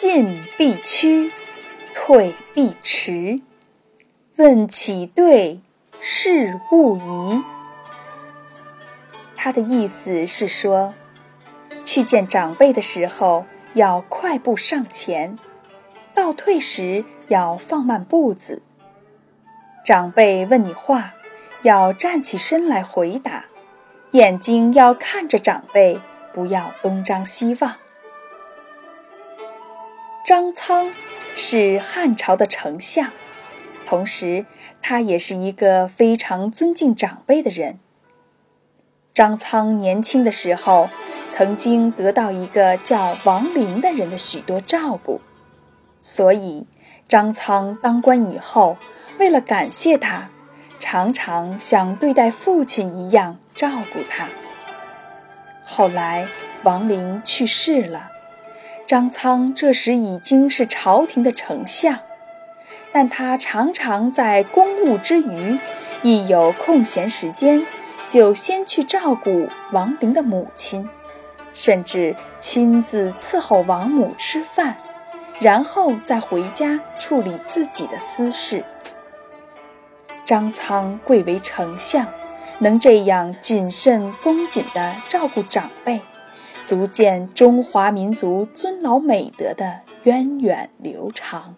进必趋，退必迟。问起对，事勿疑。他的意思是说，去见长辈的时候要快步上前，倒退时要放慢步子。长辈问你话，要站起身来回答，眼睛要看着长辈，不要东张西望。张苍是汉朝的丞相。同时，他也是一个非常尊敬长辈的人。张苍年轻的时候，曾经得到一个叫王陵的人的许多照顾，所以张苍当官以后，为了感谢他，常常像对待父亲一样照顾他。后来王陵去世了，张苍这时已经是朝廷的丞相。但他常常在公务之余，一有空闲时间，就先去照顾王陵的母亲，甚至亲自伺候王母吃饭，然后再回家处理自己的私事。张苍贵为丞相，能这样谨慎恭谨地照顾长辈，足见中华民族尊老美德的源远流长。